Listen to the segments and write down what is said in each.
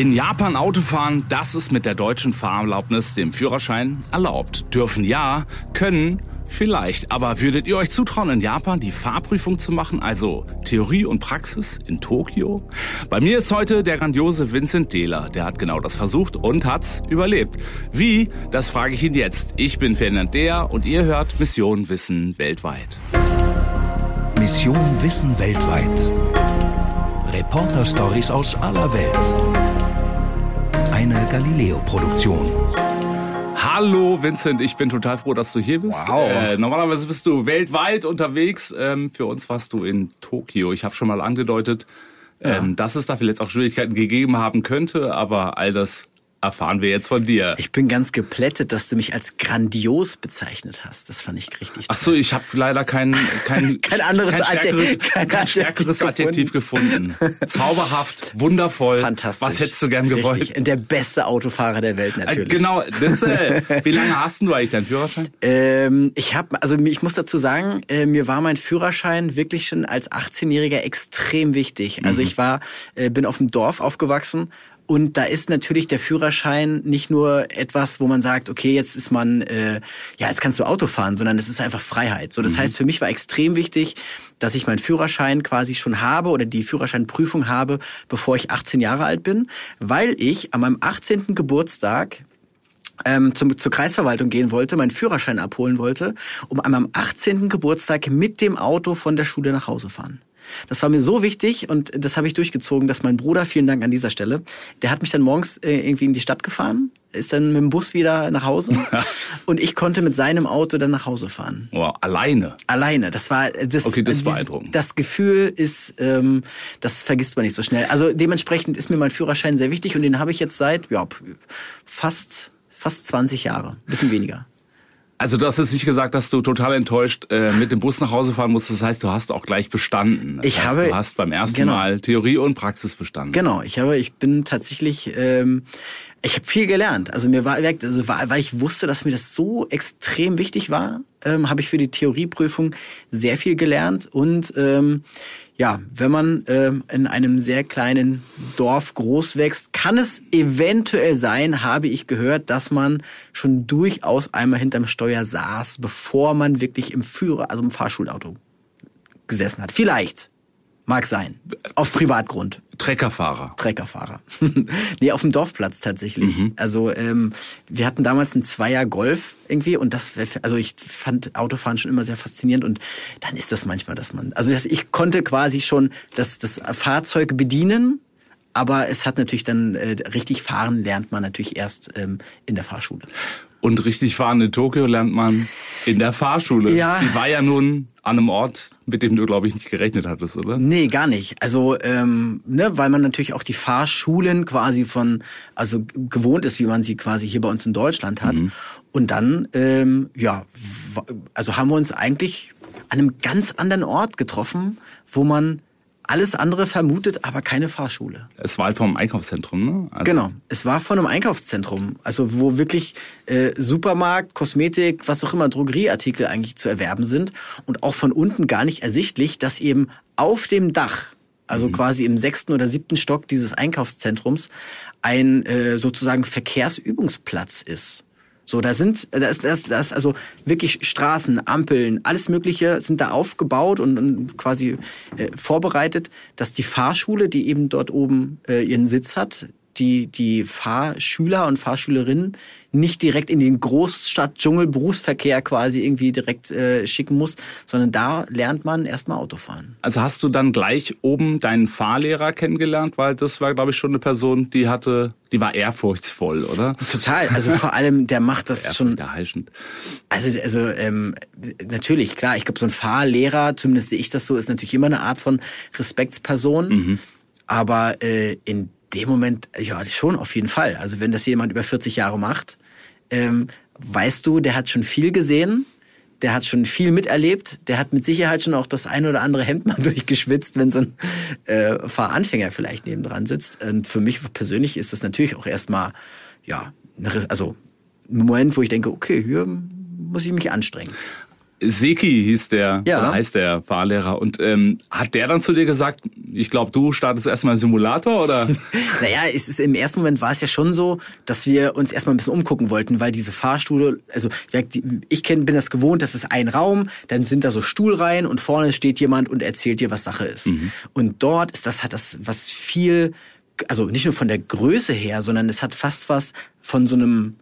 In Japan Autofahren, das ist mit der deutschen Fahrerlaubnis, dem Führerschein, erlaubt. Dürfen ja, können vielleicht. Aber würdet ihr euch zutrauen, in Japan die Fahrprüfung zu machen, also Theorie und Praxis in Tokio? Bei mir ist heute der grandiose Vincent Dehler. Der hat genau das versucht und hat's überlebt. Wie? Das frage ich ihn jetzt. Ich bin Ferdinand Deher und ihr hört Mission Wissen weltweit. Mission Wissen weltweit. Reporter-Stories aus aller Welt. Eine Galileo-Produktion. Hallo Vincent, ich bin total froh, dass du hier bist. Wow. Äh, normalerweise bist du weltweit unterwegs. Ähm, für uns warst du in Tokio. Ich habe schon mal angedeutet, ähm, dass es da vielleicht auch Schwierigkeiten gegeben haben könnte, aber all das erfahren wir jetzt von dir. Ich bin ganz geplättet, dass du mich als grandios bezeichnet hast. Das fand ich richtig Ach so, ich habe leider kein kein, Kein anderes kein stärkeres, Adjektiv- kein kein stärkeres Adjektiv gefunden. Zauberhaft, wundervoll. Fantastisch. Was hättest du gern gewollt? Richtig. Und der beste Autofahrer der Welt Äh, natürlich. Genau, das, äh, wie lange hast du eigentlich deinen Führerschein? Ähm, ich habe, also ich muss dazu sagen, äh, mir war mein Führerschein wirklich schon als 18-Jähriger extrem wichtig. Also ich war, äh, bin auf dem Dorf aufgewachsen. Und da ist natürlich der Führerschein nicht nur etwas, wo man sagt, okay, jetzt ist man, äh, ja, jetzt kannst du Auto fahren, sondern es ist einfach Freiheit. So, das heißt, für mich war extrem wichtig, dass ich meinen Führerschein quasi schon habe oder die Führerscheinprüfung habe, bevor ich 18 Jahre alt bin, weil ich an meinem 18. Geburtstag ähm, zum, zur Kreisverwaltung gehen wollte, meinen Führerschein abholen wollte, um an meinem 18. Geburtstag mit dem Auto von der Schule nach Hause fahren. Das war mir so wichtig und das habe ich durchgezogen, dass mein Bruder, vielen Dank an dieser Stelle, der hat mich dann morgens äh, irgendwie in die Stadt gefahren, ist dann mit dem Bus wieder nach Hause und ich konnte mit seinem Auto dann nach Hause fahren. Oh, alleine. Alleine, das war äh, das. Okay, das ist dieses- beeindruckend. Das Gefühl ist, ähm, das vergisst man nicht so schnell. Also dementsprechend ist mir mein Führerschein sehr wichtig und den habe ich jetzt seit ja fast fast 20 Jahre, bisschen weniger. Also du hast jetzt nicht gesagt, dass du total enttäuscht äh, mit dem Bus nach Hause fahren musst. Das heißt, du hast auch gleich bestanden. Das Ich heißt, habe- du hast beim ersten genau. Mal Theorie und Praxis bestanden. Genau, ich habe, ich bin tatsächlich, ähm, ich habe viel gelernt. Also mir war, also weil ich wusste, dass mir das so extrem wichtig war, ähm, habe ich für die Theorieprüfung sehr viel gelernt und ähm, ja, wenn man ähm, in einem sehr kleinen Dorf groß wächst, kann es eventuell sein, habe ich gehört, dass man schon durchaus einmal hinterm Steuer saß, bevor man wirklich im Führer, also im Fahrschulauto gesessen hat. Vielleicht. Mag sein. Auf Privatgrund. Treckerfahrer. Treckerfahrer. nee, auf dem Dorfplatz tatsächlich. Mhm. Also ähm, wir hatten damals einen Zweier Golf irgendwie und das, also ich fand Autofahren schon immer sehr faszinierend und dann ist das manchmal, dass man, also das, ich konnte quasi schon das, das Fahrzeug bedienen, aber es hat natürlich dann äh, richtig fahren lernt man natürlich erst ähm, in der Fahrschule. Und richtig fahren in Tokio lernt man in der Fahrschule. Ja. Die war ja nun an einem Ort, mit dem du, glaube ich, nicht gerechnet hattest, oder? Nee, gar nicht. Also, ähm, ne, weil man natürlich auch die Fahrschulen quasi von, also gewohnt ist, wie man sie quasi hier bei uns in Deutschland hat. Und dann, ähm, ja, also haben wir uns eigentlich an einem ganz anderen Ort getroffen, wo man alles andere vermutet, aber keine Fahrschule. Es war halt vom Einkaufszentrum, ne? Also, Genau. Es war von einem Einkaufszentrum, also wo wirklich äh, Supermarkt, Kosmetik, was auch immer, Drogerieartikel eigentlich zu erwerben sind und auch von unten gar nicht ersichtlich, dass eben auf dem Dach, also quasi im sechsten oder siebten Stock dieses Einkaufszentrums, ein äh, sozusagen Verkehrsübungsplatz ist. So, da sind, da ist, da ist, da ist also wirklich Straßen, Ampeln, alles Mögliche sind da aufgebaut und, und quasi äh, vorbereitet, dass die Fahrschule, die eben dort oben äh, ihren Sitz hat, die, die Fahrschüler und Fahrschülerinnen nicht direkt in den Großstadt-Dschungel-Berufsverkehr quasi irgendwie direkt äh, schicken muss, sondern da lernt man erstmal Autofahren. Also hast du dann gleich oben deinen Fahrlehrer kennengelernt, weil das war, glaube ich, schon eine Person, die hatte, die war ehrfurchtsvoll, oder? Total, also vor allem, der macht das schon Ehrfurchterheischend. Also, also ähm, natürlich, klar, ich glaube, so ein Fahrlehrer, zumindest sehe ich das so, ist natürlich immer eine Art von Respektsperson. Aber äh, in dem Moment, ja, schon auf jeden Fall. Also wenn das jemand über 40 Jahre macht, ähm, weißt du, der hat schon viel gesehen, der hat schon viel miterlebt, der hat mit Sicherheit schon auch das ein oder andere Hemd mal durchgeschwitzt, wenn so ein äh, Fahranfänger vielleicht nebendran sitzt. Und für mich persönlich ist das natürlich auch erstmal, ja, also ein Moment, wo ich denke, okay, hier muss ich mich anstrengen. Seki hieß der, Ja. oder heißt der Fahrlehrer. Und ähm, hat der dann zu dir gesagt, ich glaube, du startest erstmal Simulator oder? Naja, es ist, im ersten Moment war es ja schon so, dass wir uns erstmal ein bisschen umgucken wollten, weil diese Fahrstühle, also ich kenn, bin das gewohnt, das ist ein Raum, dann sind da so Stuhlreihen und vorne steht jemand und erzählt dir, was Sache ist. Und dort ist das, hat das was viel, also nicht nur von der Größe her, sondern es hat fast was von so einem,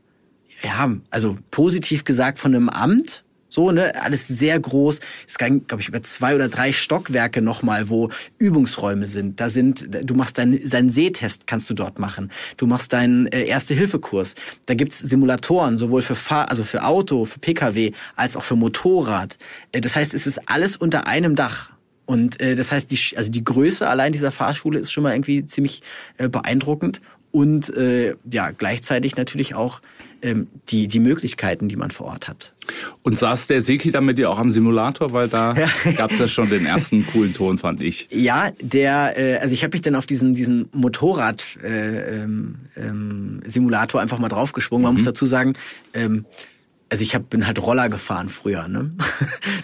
ja, also positiv gesagt von einem Amt. So, ne, alles sehr groß. Es ging, glaube ich, über zwei oder drei Stockwerke nochmal, wo Übungsräume sind. Da sind, du machst deinen, deinen Sehtest kannst du dort machen. Du machst deinen äh, Erste-Hilfe-Kurs. Da gibt's Simulatoren, sowohl für Fahr also für Auto, für Pkw, als auch für Motorrad. Äh, das heißt, es ist alles unter einem Dach. Und äh, das heißt, die, also die Größe allein dieser Fahrschule ist schon mal irgendwie ziemlich äh, beeindruckend. Und äh, ja, gleichzeitig natürlich auch ähm, die, die Möglichkeiten, die man vor Ort hat. Und saß der Seki dann mit dir auch am Simulator, weil da gab's ja schon den ersten coolen Ton, fand ich. Ja, der, äh, also ich habe mich dann auf diesen diesen Motorrad äh, ähm, ähm, Simulator einfach mal draufgeschwungen. Man muss dazu sagen, ähm, also ich hab, bin halt Roller gefahren früher. Ne?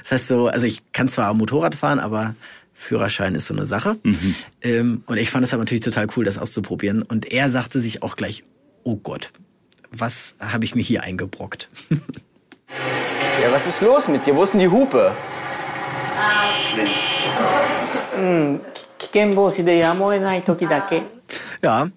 Das heißt so, also ich kann zwar Motorrad fahren, aber Führerschein ist so eine Sache. Mhm. Ähm, und ich fand es aber natürlich total cool, das auszuprobieren. Und er sagte sich auch gleich, oh Gott, was habe ich mir hier eingebrockt? ja, was ist los mit dir? Wo ist denn die Hupe? Ja,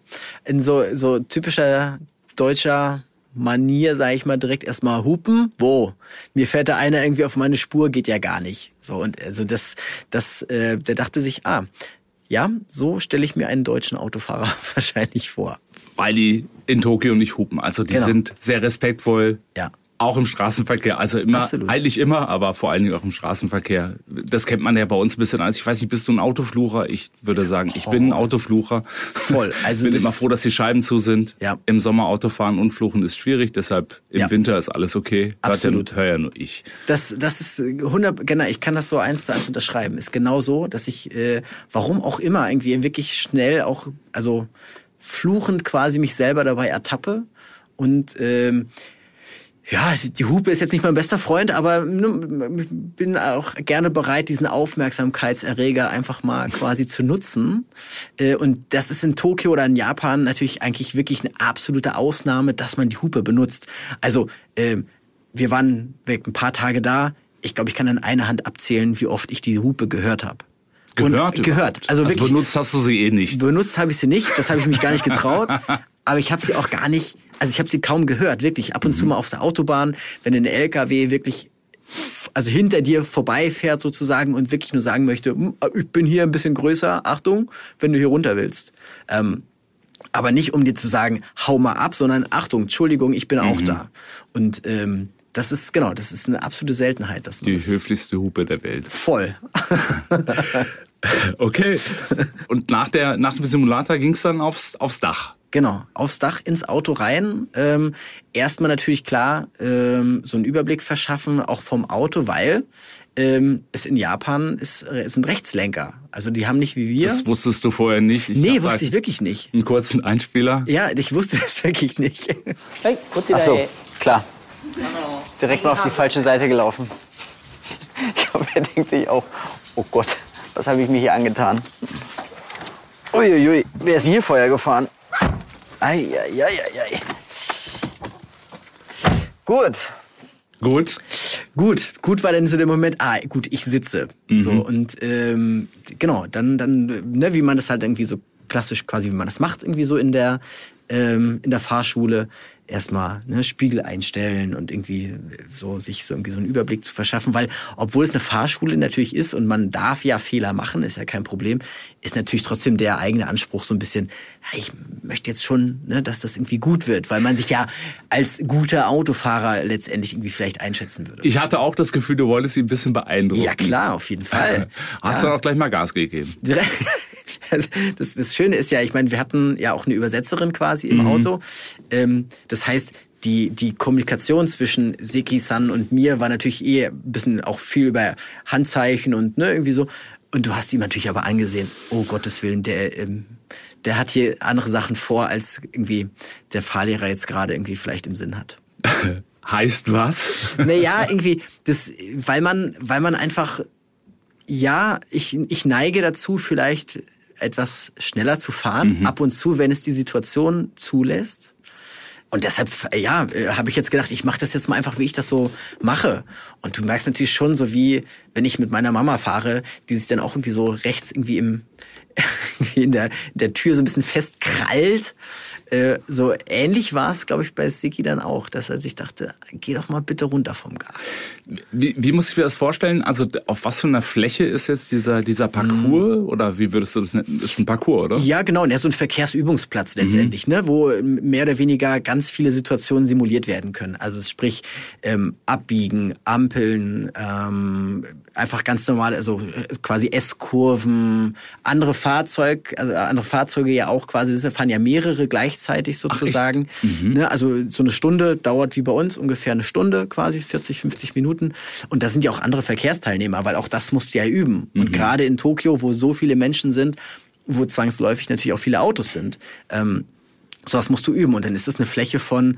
in so, so typischer deutscher Manier, sage ich mal, direkt erstmal hupen. Wo? Mir fährt da einer irgendwie auf meine Spur, geht ja gar nicht. So, und also das, das, äh, der dachte sich, ah, ja, so stelle ich mir einen deutschen Autofahrer wahrscheinlich vor. Weil die in Tokio nicht hupen. Also die Genau. sind sehr respektvoll. Ja. Auch im Straßenverkehr, also immer, Absolut. eigentlich immer, aber vor allen Dingen auch im Straßenverkehr. Das kennt man ja bei uns ein bisschen als, ich weiß nicht, bist du ein Autoflucher? Ich würde sagen, ich bin ein Autoflucher. Voll. Also bin immer froh, dass die Scheiben zu sind. Ja. Im Sommer Autofahren und Fluchen ist schwierig, deshalb im Ja. Winter ist alles okay. Absolut. Hört ja, hör ja nur ich. Das, das ist 100, genau, ich kann das so eins zu eins unterschreiben. Ist genau so, dass ich, äh, warum auch immer, irgendwie wirklich schnell auch, also fluchend quasi mich selber dabei ertappe. Und ähm, ja, die- Hupe ist jetzt nicht mein bester Freund, aber ne, bin auch gerne bereit, diesen Aufmerksamkeitserreger einfach mal quasi zu nutzen. Äh, Und das ist in Tokio oder in Japan natürlich eigentlich wirklich eine absolute Ausnahme, dass man die Hupe benutzt. Also ähm, wir waren ein paar Tage da. Ich glaube, ich kann an einer Hand abzählen, wie oft ich die Hupe gehört habe. Gehört? Gehört. überhaupt? Also wirklich. benutzt hast du sie eh nicht. Benutzt habe ich sie nicht, das habe ich mich gar nicht getraut. Aber ich habe sie auch gar nicht, also ich habe sie kaum gehört, wirklich. Ab und zu mal auf der Autobahn, wenn ein LKW wirklich also hinter dir vorbeifährt sozusagen und wirklich nur sagen möchte, "Hm, ich bin hier ein bisschen größer, Achtung, wenn du hier runter willst. Ähm, aber nicht um dir zu sagen, hau mal ab, sondern Achtung, Entschuldigung, ich bin auch da. Und ähm, das ist genau, das ist eine absolute Seltenheit, dass man Die das höflichste Hupe der Welt. voll. Okay. Und nach, der, nach dem Simulator ging's dann aufs, aufs Dach. Genau, aufs Dach, ins Auto rein. Ähm, erstmal natürlich klar ähm, so einen Überblick verschaffen, auch vom Auto, weil ähm, es in Japan ist, es sind Rechtslenker. Also die haben nicht wie wir. Das wusstest du vorher nicht. Ich nee, wusste ich wirklich nicht. Einen kurzen Einspieler. Ja, ich wusste das wirklich nicht. Hey, Ach so, klar. Genau. Direkt mal auf die genau. falsche Seite gelaufen. Ich glaube, er denkt sich auch, oh Gott, was habe ich mir hier angetan? Uiuiui, wer ist denn hier Feuer gefahren? Eieieiei. Gut. Gut. Gut, gut war dann so der Moment, ah, gut, ich sitze. So, und ähm, genau, dann, dann, ne, wie man das halt irgendwie so klassisch quasi, wie man das macht, irgendwie so in der, ähm, in der Fahrschule, erstmal ne, Spiegel einstellen und irgendwie so sich so irgendwie so einen Überblick zu verschaffen, weil obwohl es eine Fahrschule natürlich ist und man darf ja Fehler machen, ist ja kein Problem, ist natürlich trotzdem der eigene Anspruch so ein bisschen, ich möchte jetzt schon, ne, dass das irgendwie gut wird, weil man sich ja als guter Autofahrer letztendlich irgendwie vielleicht einschätzen würde. Ich hatte auch das Gefühl, du wolltest ihn ein bisschen beeindrucken. Ja klar, auf jeden Fall. Hast ja. du auch gleich mal Gas gegeben. Das, das Schöne ist ja, ich meine, wir hatten ja auch eine Übersetzerin quasi im Auto. Ähm, das heißt, die, die Kommunikation zwischen Seki-san und mir war natürlich eh ein bisschen auch viel über Handzeichen und ne, irgendwie so. Und du hast ihm natürlich aber angesehen, oh Gottes Willen, der, ähm, der hat hier andere Sachen vor, als irgendwie der Fahrlehrer jetzt gerade irgendwie vielleicht im Sinn hat. Heißt was? Naja, irgendwie, das, weil man, weil man einfach, ja, ich, ich neige dazu, vielleicht etwas schneller zu fahren, ab und zu, wenn es die Situation zulässt. Und deshalb, ja, äh, habe ich jetzt gedacht, ich mache das jetzt mal einfach, wie ich das so mache. Und du merkst natürlich schon, so wie wenn ich mit meiner Mama fahre, die sich dann auch irgendwie so rechts irgendwie im in der, der Tür so ein bisschen festkrallt. Äh, so ähnlich war es, glaube ich, bei Siki dann auch, dass er sich dachte, geh doch mal bitte runter vom Gas. Wie, wie muss ich mir das vorstellen? Also auf was für einer Fläche ist jetzt dieser, dieser Parcours? Oder wie würdest du das nennen? Das ist ein Parcours, oder? Ja, genau. Und er ist so ein Verkehrsübungsplatz letztendlich, ne, wo mehr oder weniger ganz viele Situationen simuliert werden können. Also sprich ähm, Abbiegen, Ampeln, ähm, einfach ganz normal, also äh, quasi S-Kurven, andere Fahrzeug, also andere Fahrzeuge ja auch quasi, das fahren ja mehrere gleichzeitig sozusagen. Ne, also so eine Stunde dauert wie bei uns ungefähr eine Stunde, quasi 40, 50 Minuten. Und da sind ja auch andere Verkehrsteilnehmer, weil auch das musst du ja üben. Und gerade in Tokio, wo so viele Menschen sind, wo zwangsläufig natürlich auch viele Autos sind, ähm, sowas musst du üben. Und dann ist es eine Fläche von,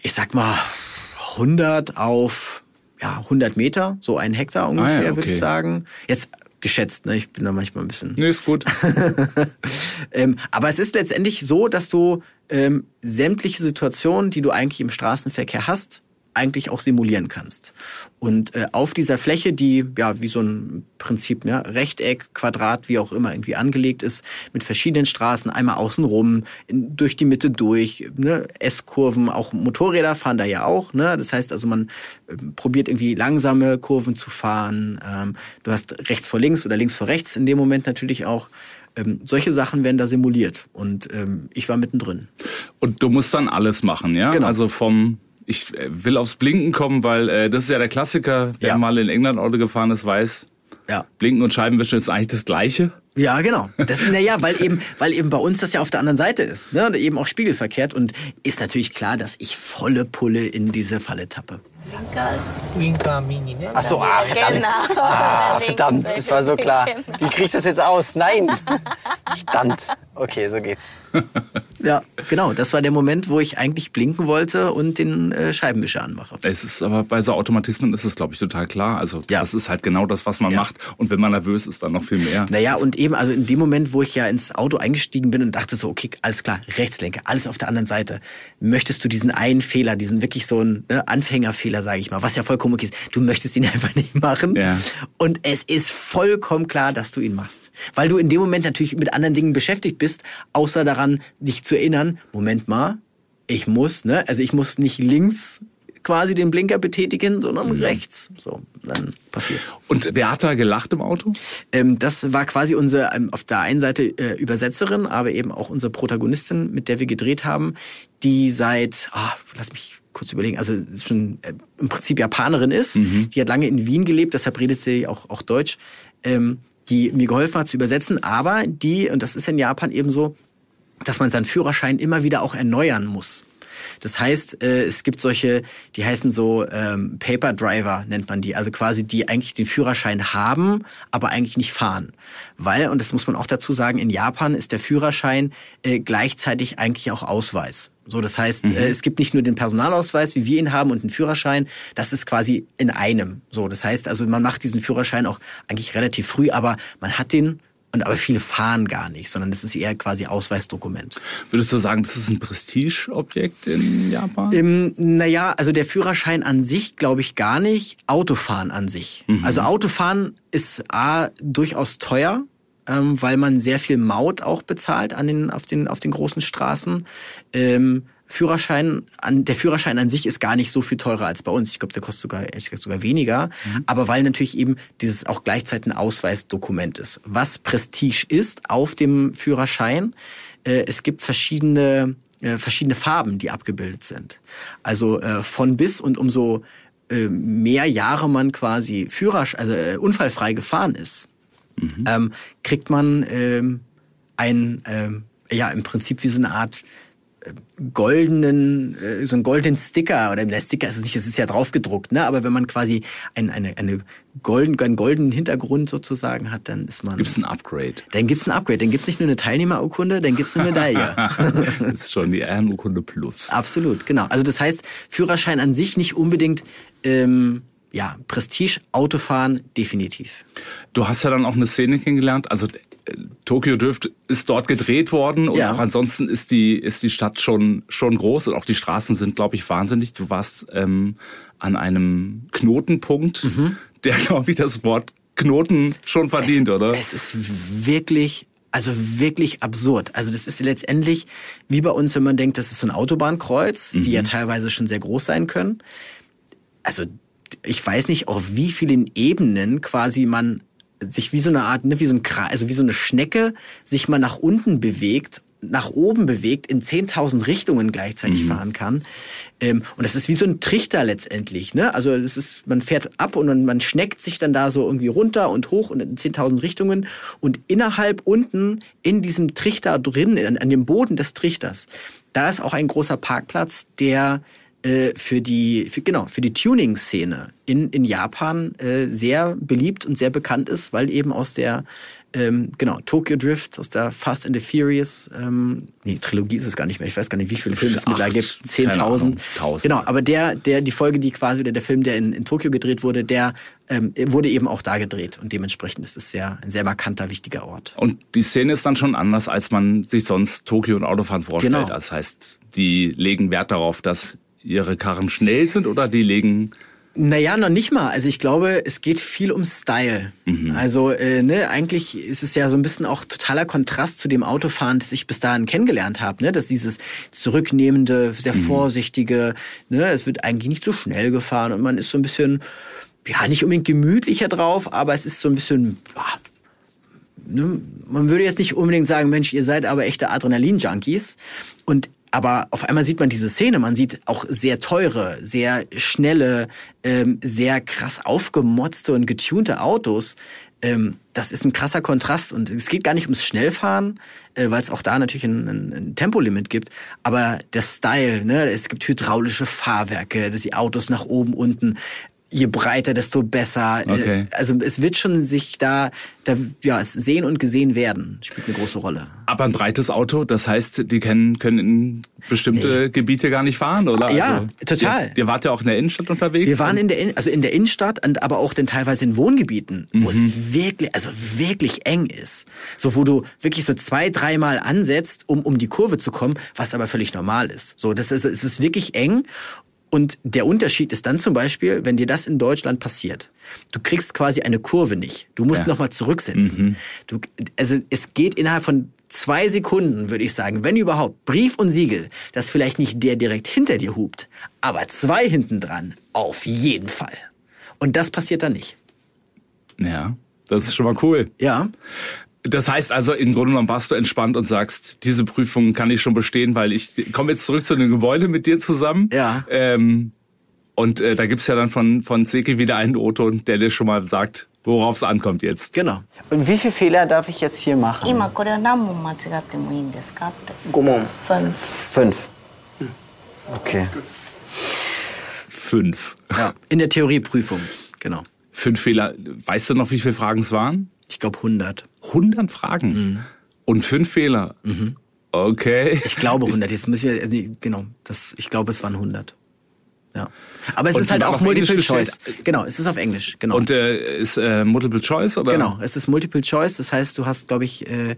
ich sag mal, 100 auf ja, 100 Meter, so ein Hektar ungefähr, Ah ja, würde okay. ich sagen. Jetzt geschätzt, ne? ich bin da manchmal ein bisschen Nee, ist gut. ähm, aber es ist letztendlich so, dass du ähm, sämtliche Situationen, die du eigentlich im Straßenverkehr hast, eigentlich auch simulieren kannst. Und äh, auf dieser Fläche, die ja wie so ein Prinzip, ja, Rechteck, Quadrat, wie auch immer irgendwie angelegt ist, mit verschiedenen Straßen, einmal außenrum, in, durch die Mitte durch, ne, S-Kurven, auch Motorräder fahren da ja auch, ne? Das heißt also, man ähm, probiert irgendwie langsame Kurven zu fahren. Ähm, du hast rechts vor links oder links vor rechts in dem Moment natürlich auch. Ähm, solche Sachen werden da simuliert und ähm, ich war mittendrin. Und du musst dann alles machen, ja? Genau. Also vom ich äh, will aufs Blinken kommen, weil äh, das ist ja der Klassiker. Wer ja. mal in England Auto gefahren ist, weiß, ja. Blinken und Scheibenwischen ist eigentlich das Gleiche. Ja, genau. Das ist, na ja, weil eben, weil eben bei uns das ja auf der anderen Seite ist, ne? Und eben auch spiegelverkehrt und ist natürlich klar, dass ich volle Pulle in diese Falle tappe. Blinker Mini, ne? Ach so, ah, genau. verdammt. Genau. Ah, verdammt, das war so klar. Genau. Wie krieg ich das jetzt aus? Nein. Verdammt. Okay, so geht's. Ja, genau. Das war der Moment, wo ich eigentlich blinken wollte und den äh, Scheibenwischer anmache. Es ist aber bei so Automatismen ist es, glaube ich, total klar. Also Ja. das ist halt genau das, was man Ja. macht. Und wenn man nervös ist, dann noch viel mehr. Naja, und eben, also in dem Moment, wo ich ja ins Auto eingestiegen bin und dachte so, okay, alles klar, Rechtslenker, alles auf der anderen Seite. Möchtest du diesen einen Fehler, diesen wirklich so einen ne, Anfängerfehler, sage ich mal, was ja vollkommen okay ist, du möchtest ihn einfach nicht machen. Ja. Und es ist vollkommen klar, dass du ihn machst. Weil du in dem Moment natürlich mit anderen Dingen beschäftigt bist, außer daran, dich zu erinnern, Moment mal, ich muss, ne, also ich muss nicht links quasi den Blinker betätigen, sondern rechts. So, dann passiert's. Und wer hat da gelacht im Auto? Ähm, das war quasi unsere, ähm, auf der einen Seite äh, Übersetzerin, aber eben auch unsere Protagonistin, mit der wir gedreht haben, die seit, ah, lass mich kurz überlegen, also schon äh, im Prinzip Japanerin ist. Die hat lange in Wien gelebt, deshalb redet sie auch, auch Deutsch, ähm, die mir geholfen hat zu übersetzen, aber die, und das ist in Japan eben so, dass man seinen Führerschein immer wieder auch erneuern muss. Das heißt, äh, es gibt solche, die heißen so ähm, Paper Driver, nennt man die. Also quasi die eigentlich den Führerschein haben, aber eigentlich nicht fahren. Weil, und das muss man auch dazu sagen, in Japan ist der Führerschein äh, gleichzeitig eigentlich auch Ausweis. So, das heißt, äh, es gibt nicht nur den Personalausweis, wie wir ihn haben, und einen Führerschein. Das ist quasi in einem. So, das heißt, also man macht diesen Führerschein auch eigentlich relativ früh, aber man hat den und aber viele fahren gar nicht, sondern das ist eher quasi Ausweisdokument. Würdest du sagen, das ist ein Prestigeobjekt in Japan? Ähm, naja, also der Führerschein an sich glaube ich gar nicht. Autofahren an sich. Also Autofahren ist A, durchaus teuer, ähm, weil man sehr viel Maut auch bezahlt an den, auf, den, auf den großen Straßen. Ähm, Führerschein, an, der Führerschein an sich ist gar nicht so viel teurer als bei uns. Ich glaube, der kostet sogar, sogar weniger. Aber weil natürlich eben dieses auch gleichzeitig ein Ausweisdokument ist. Was Prestige ist auf dem Führerschein, äh, es gibt verschiedene, äh, verschiedene Farben, die abgebildet sind. Also äh, von bis und umso äh, mehr Jahre man quasi Führersch also äh, unfallfrei gefahren ist, ähm, kriegt man ähm, ein, ähm, ja, im Prinzip wie so eine Art goldenen, äh, so einen goldenen Sticker oder der Sticker ist es nicht, es ist ja drauf gedruckt, ne? Aber wenn man quasi ein, eine, eine golden, einen goldenen Hintergrund sozusagen hat, dann ist man. Gibt's ein Upgrade? Dann gibt's ein Upgrade. Dann gibt's nicht nur eine Teilnehmerurkunde, dann gibt's eine Medaille. das ist schon die Ehrenurkunde Plus. Absolut, genau. Also das heißt, Führerschein an sich nicht unbedingt ähm, ja, Prestige, Autofahren, definitiv. Du hast ja dann auch eine Szene kennengelernt, also Tokyo Drift ist dort gedreht worden und Ja. auch ansonsten ist die, ist die Stadt schon, schon groß und auch die Straßen sind, glaube ich, wahnsinnig. Du warst ähm, an einem Knotenpunkt, Mhm. der, glaube ich, das Wort Knoten schon verdient, es, oder? Es ist wirklich, also wirklich absurd. Also das ist letztendlich wie bei uns, wenn man denkt, das ist so ein Autobahnkreuz, die Mhm. ja teilweise schon sehr groß sein können. Also ich weiß nicht, auf wie vielen Ebenen quasi man sich wie so eine Art, ne, wie so ein Kra also wie so eine Schnecke sich mal nach unten bewegt, nach oben bewegt, in 10.000 Richtungen gleichzeitig fahren kann. Ähm, und das ist wie so ein Trichter letztendlich. Ne? Also das ist, man fährt ab und man, man schneckt sich dann da so irgendwie runter und hoch und in 10.000 Richtungen. Und innerhalb unten in diesem Trichter drin, an, an dem Boden des Trichters, da ist auch ein großer Parkplatz, der äh, für die für, genau für die Tuning-Szene in in Japan äh, sehr beliebt und sehr bekannt ist, weil eben aus der ähm, genau Tokyo Drift aus der Fast and the Furious ähm, nee Trilogie ist es gar nicht mehr ich weiß gar nicht wie viele Filme es mittlerweile gibt Acht, keine Ahnung, 10.000 tausend. genau aber der der die Folge die quasi oder der Film der in, in Tokio gedreht wurde der ähm, wurde eben auch da gedreht und dementsprechend ist es sehr ein sehr markanter wichtiger Ort Und die Szene ist dann schon anders, als man sich sonst Tokio und Autofahren vorstellt. Genau. Das heißt, die legen Wert darauf, dass ihre Karren schnell sind oder die legen Naja, noch nicht mal. Also ich glaube, es geht viel um Style. Also äh, ne, eigentlich ist es ja so ein bisschen auch totaler Kontrast zu dem Autofahren, das ich bis dahin kennengelernt habe. Ne? Dass dieses zurücknehmende, sehr vorsichtige, ne, es wird eigentlich nicht so schnell gefahren und man ist so ein bisschen, ja, nicht unbedingt gemütlicher drauf, aber es ist so ein bisschen, ja, ne, man würde jetzt nicht unbedingt sagen, Mensch, ihr seid aber echte Adrenalin-Junkies. Und aber auf einmal sieht man diese Szene, man sieht auch sehr teure, sehr schnelle, ähm, sehr krass aufgemotzte und getunte Autos. Ähm, das ist ein krasser Kontrast. Und es geht gar nicht ums Schnellfahren, äh, weil es auch da natürlich ein, ein, ein Tempolimit gibt, aber der Style, ne, es gibt hydraulische Fahrwerke, dass die Autos nach oben, unten, je breiter, desto besser. Okay. Also es wird schon sich da, da ja, es sehen und gesehen werden, spielt eine große Rolle. aber ein breites Auto. Das heißt, die können, können in bestimmte Gebiete gar nicht fahren, oder? Ja, total. Ihr, ihr wart ja auch in der Innenstadt unterwegs. Wir waren in der, In also in der Innenstadt, und aber auch dann teilweise in Wohngebieten, wo Mhm. es wirklich, also wirklich eng ist. So, wo du wirklich so zwei, dreimal ansetzt, um, um die Kurve zu kommen, was aber völlig normal ist. So, das ist, es ist wirklich eng. Und der Unterschied ist dann zum Beispiel, wenn dir das in Deutschland passiert. Du kriegst quasi eine Kurve nicht. Du musst Ja. Mhm. noch mal zurücksetzen. Du, also es geht innerhalb von zwei Sekunden, würde ich sagen, wenn überhaupt, Brief und Siegel, dass vielleicht nicht der direkt hinter dir hupt, aber zwei hinten dran, auf jeden Fall. Und das passiert dann nicht. Ja, das ist schon mal cool. Ja, das heißt also, im Grunde genommen warst du entspannt und sagst, diese Prüfung kann ich schon bestehen, weil ich komme jetzt zurück zu dem Gebäude mit dir zusammen. Ja. Ähm, und äh, da gibt's ja dann von, von Seki wieder einen O-Ton, der dir schon mal sagt, worauf es ankommt jetzt. Genau. Und wie viele Fehler darf ich jetzt hier machen? Fünf. Fünf. Hm. Okay. Fünf. Ja, in der Theorieprüfung, genau. Fünf Fehler. Weißt du noch, wie viele Fragen es waren? Ich glaube 100. 100 Fragen. Mhm. Und fünf Fehler. Okay. Ich glaube 100. Jetzt müssen wir, äh, nee, genau, das, ich glaube, es waren 100. Ja. Aber es Und ist halt auch Multiple Choice. gestellt? Genau, es ist auf Englisch, genau. Und äh, ist äh, Multiple Choice oder? Genau, es ist Multiple Choice. Das heißt, du hast, glaube ich, äh,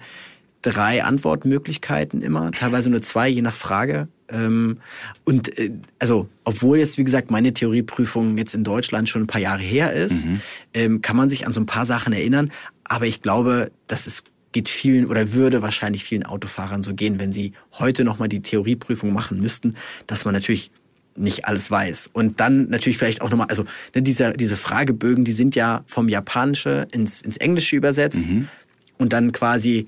drei Antwortmöglichkeiten immer, teilweise nur zwei, je nach Frage. Ähm, und äh, also, obwohl jetzt, wie gesagt, meine Theorieprüfung jetzt in Deutschland schon ein paar Jahre her ist, ähm, kann man sich an so ein paar Sachen erinnern. Aber ich glaube, das ist geht vielen oder würde wahrscheinlich vielen Autofahrern so gehen, wenn sie heute nochmal die Theorieprüfung machen müssten, dass man natürlich nicht alles weiß. Und dann natürlich vielleicht auch nochmal, also ne, diese, diese Fragebögen, die sind ja vom Japanische ins, ins Englische übersetzt und dann quasi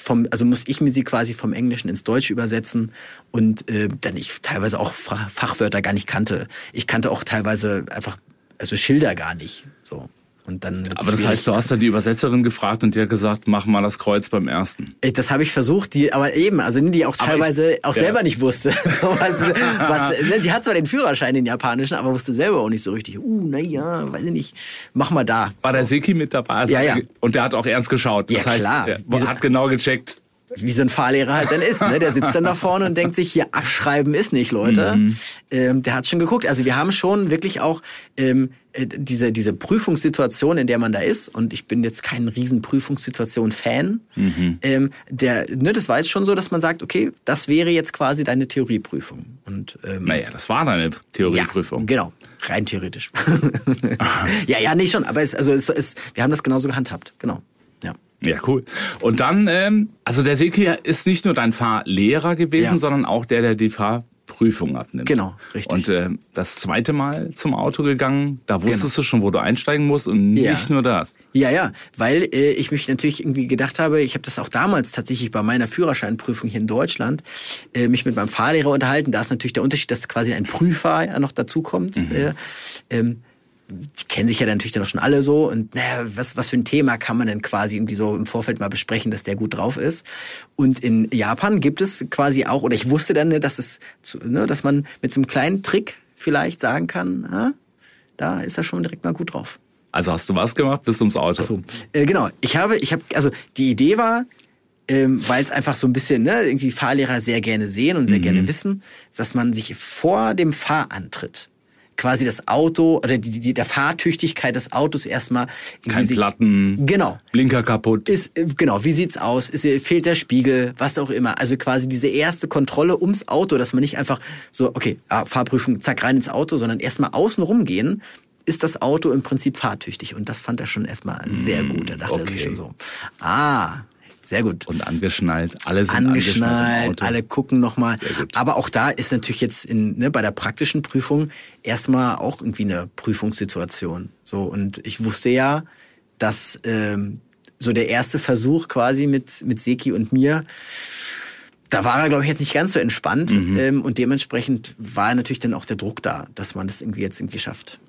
vom, also muss ich mir sie quasi vom Englischen ins Deutsche übersetzen und äh, dann ich teilweise auch Fachwörter gar nicht kannte. Ich kannte auch teilweise einfach, also Schilder gar nicht. So. Und dann Aber das heißt, du hast dann die Übersetzerin gefragt und die hat gesagt, mach mal das Kreuz beim ersten. Das habe ich versucht, die, aber eben, also die auch teilweise ich- auch ja. selber nicht wusste. so, was, was, ne, die hat zwar den Führerschein, den japanischen, aber wusste selber auch nicht so richtig. Uh, naja, weiß ich nicht, mach mal da. War der Seki mit dabei? Also Ja, ja. Und der hat auch ernst geschaut. Das Ja, heißt, klar. er Wieso- hat genau gecheckt. Wie so ein Fahrlehrer halt dann ist. Ne? Der sitzt dann da vorne und denkt sich, hier abschreiben ist nicht, Leute. Mhm. Ähm, der hat schon geguckt. Also wir haben schon wirklich auch ähm, äh, diese, diese Prüfungssituation, in der man da ist. Und ich bin jetzt kein riesen Prüfungssituation-Fan. Mhm. Ähm, der, ne, das war jetzt schon so, dass man sagt, okay, das wäre jetzt quasi deine Theorieprüfung. Und ähm, Naja, das war deine Theorieprüfung. ja, genau, rein theoretisch. ja, ja, nee, schon. Aber es, also es, es, wir haben das genauso gehandhabt. Genau. Ja. Ja, cool. Und dann, ähm, also der Seki ist nicht nur dein Fahrlehrer gewesen, Ja. sondern auch der, der die Fahrprüfung abnimmt. Genau, richtig. Und äh, das zweite Mal zum Auto gegangen, da wusstest Genau. du schon, wo du einsteigen musst und Ja. nicht nur das. Ja, ja, weil äh, ich mich natürlich irgendwie gedacht habe, ich habe das auch damals tatsächlich bei meiner Führerscheinprüfung hier in Deutschland, äh, mich mit meinem Fahrlehrer unterhalten. Da ist natürlich der Unterschied, dass quasi ein Prüfer noch dazukommt. Äh, ähm, die kennen sich ja dann natürlich dann auch schon alle so und naja, was, was für ein Thema kann man denn quasi irgendwie so im Vorfeld mal besprechen, dass der gut drauf ist. Und in Japan gibt es quasi auch, oder ich wusste dann, ne, dass es, ne, dass man mit so einem kleinen Trick vielleicht sagen kann, ah, da ist er schon direkt mal gut drauf. Also hast du was gemacht? Bist ums Auto. So, äh, genau. Ich habe, ich habe, also die Idee war, ähm, weil es einfach so ein bisschen, ne, irgendwie Fahrlehrer sehr gerne sehen und sehr Mhm. gerne wissen, dass man sich vor dem Fahrantritt quasi das Auto oder die, die, der Fahrtüchtigkeit des Autos erstmal Kein sich- Platten, Genau. Blinker kaputt. Ist, äh, genau, wie sieht's aus? Ist, äh, fehlt der Spiegel? Was auch immer. Also quasi diese erste Kontrolle ums Auto, dass man nicht einfach so, okay, ah, Fahrprüfung, zack, rein ins Auto, sondern erstmal außen rumgehen. Ist das Auto im Prinzip fahrtüchtig? Und das fand er schon erstmal sehr gut. Da dachte er okay. sich schon so, ah, sehr gut. und angeschnallt. Alle sind angeschnallt. Angeschnallt, alle gucken nochmal. Aber auch da ist natürlich jetzt in, ne, bei der praktischen Prüfung erstmal auch irgendwie eine Prüfungssituation. So, und ich wusste ja, dass ähm, so der erste Versuch quasi mit, mit Seki und mir, da war er, glaube ich, jetzt nicht ganz so entspannt. Mhm. Ähm, und dementsprechend war natürlich dann auch der Druck da, dass man das irgendwie jetzt irgendwie schafft.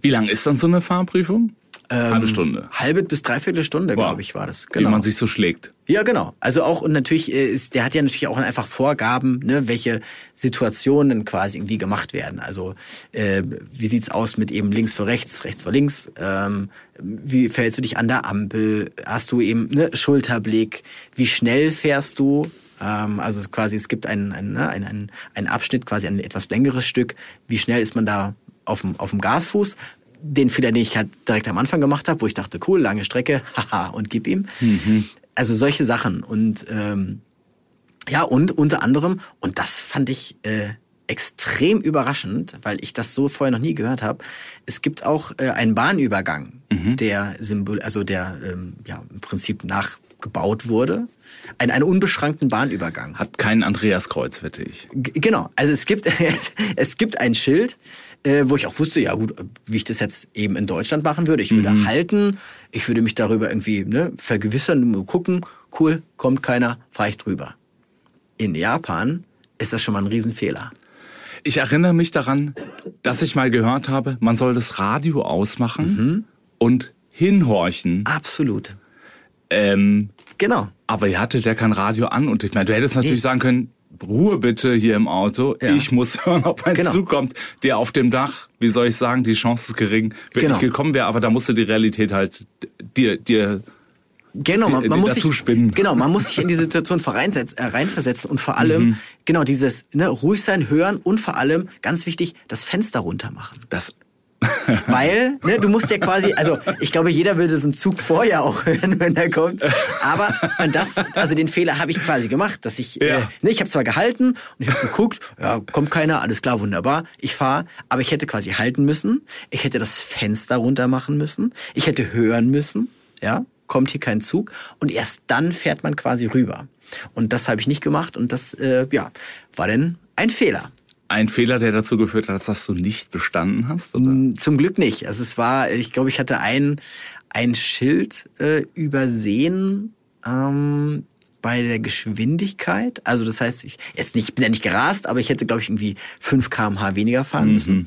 Wie lang ist dann so eine Fahrprüfung? Halbe Stunde. Halbe bis dreiviertel Stunde, Wow. glaube ich, war das. Wie man sich so schlägt. Ja, genau. Also auch und natürlich äh, ist, der hat ja natürlich auch einfach Vorgaben, ne, welche Situationen quasi irgendwie gemacht werden. Also äh, wie sieht's aus mit eben links vor rechts, rechts vor links? Ähm, wie verhältst du dich an der Ampel? Hast du eben ne, Schulterblick? Wie schnell fährst du? Ähm, also quasi es gibt einen, einen, ne, einen, einen, einen Abschnitt, quasi ein etwas längeres Stück. Wie schnell ist man da auf dem, auf dem Gasfuß? Den Fehler, den ich halt direkt am Anfang gemacht habe, wo ich dachte, cool, lange Strecke, haha, und gib ihm. Also solche Sachen. Und ähm, ja, und unter anderem, und das fand ich äh, extrem überraschend, weil ich das so vorher noch nie gehört habe, es gibt auch äh, einen Bahnübergang, der Symbol, also der ähm, ja im Prinzip nachgebaut wurde. Ein, einen unbeschrankten Bahnübergang. Hat kein Andreaskreuz, wette ich. G genau, also es gibt es gibt ein Schild, äh, wo ich auch wusste, ja gut, wie ich das jetzt eben in Deutschland machen würde. Ich würde halten, ich würde mich darüber irgendwie ne, vergewissern, gucken, cool, kommt keiner, fahre ich drüber. In Japan ist das schon mal ein Riesenfehler. Ich erinnere mich daran, dass ich mal gehört habe, man soll das Radio ausmachen und hinhorchen. Absolut. Ähm, Genau. aber ihr hattet ja kein Radio an und ich meine, du hättest natürlich Nee. sagen können, Ruhe bitte hier im Auto. Ja. Ich muss hören, ob ein Genau. Zug kommt, der auf dem Dach, wie soll ich sagen, die Chance ist gering, wirklich Genau. gekommen wäre, aber da musste die Realität halt dir, dir Genau, man, man muss sich, spinnen. genau, man muss sich in die Situation äh, reinversetzen und vor allem, genau, dieses, ne, ruhig sein, hören und vor allem, ganz wichtig, das Fenster runter machen. das Weil, ne, du musst ja quasi, also ich glaube, jeder würde so einen Zug vorher auch hören, wenn er kommt. Aber und das, also den Fehler habe ich quasi gemacht, dass ich, äh, Ja. ne, ich habe zwar gehalten und ich habe geguckt, ja, kommt keiner, alles klar, wunderbar, ich fahre, aber ich hätte quasi halten müssen, ich hätte das Fenster runter machen müssen, ich hätte hören müssen, ja, kommt hier kein Zug und erst dann fährt man quasi rüber. Und das habe ich nicht gemacht und das, äh, ja, war denn ein Fehler. Ein Fehler, der dazu geführt hat, dass du nicht bestanden hast? Oder? Mm, Zum Glück nicht. Also es war, ich glaube, ich hatte ein, ein Schild äh, übersehen. Ähm, bei der Geschwindigkeit. Also das heißt, ich jetzt nicht, ich bin ja nicht gerast, aber ich hätte, glaube ich, irgendwie 5 km/h weniger fahren müssen.